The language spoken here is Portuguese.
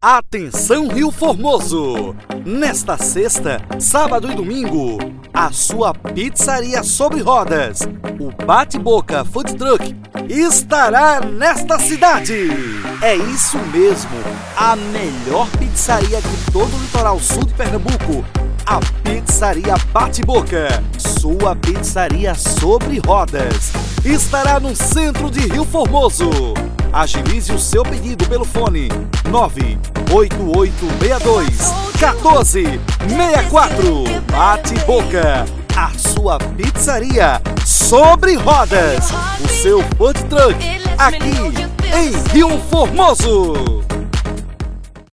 Atenção Rio Formoso! Nesta sexta, sábado e domingo, a sua pizzaria sobre rodas, o Bate-Boca Food Truck, estará nesta cidade! É isso mesmo, a melhor pizzaria de todo o litoral sul de Pernambuco, a Pizzaria Bate-Boca, sua pizzaria sobre rodas, estará no centro de Rio Formoso. Agilize o seu pedido pelo fone 98862 1464. Bate Boca, a sua pizzaria sobre rodas. O seu food truck aqui em Rio Formoso.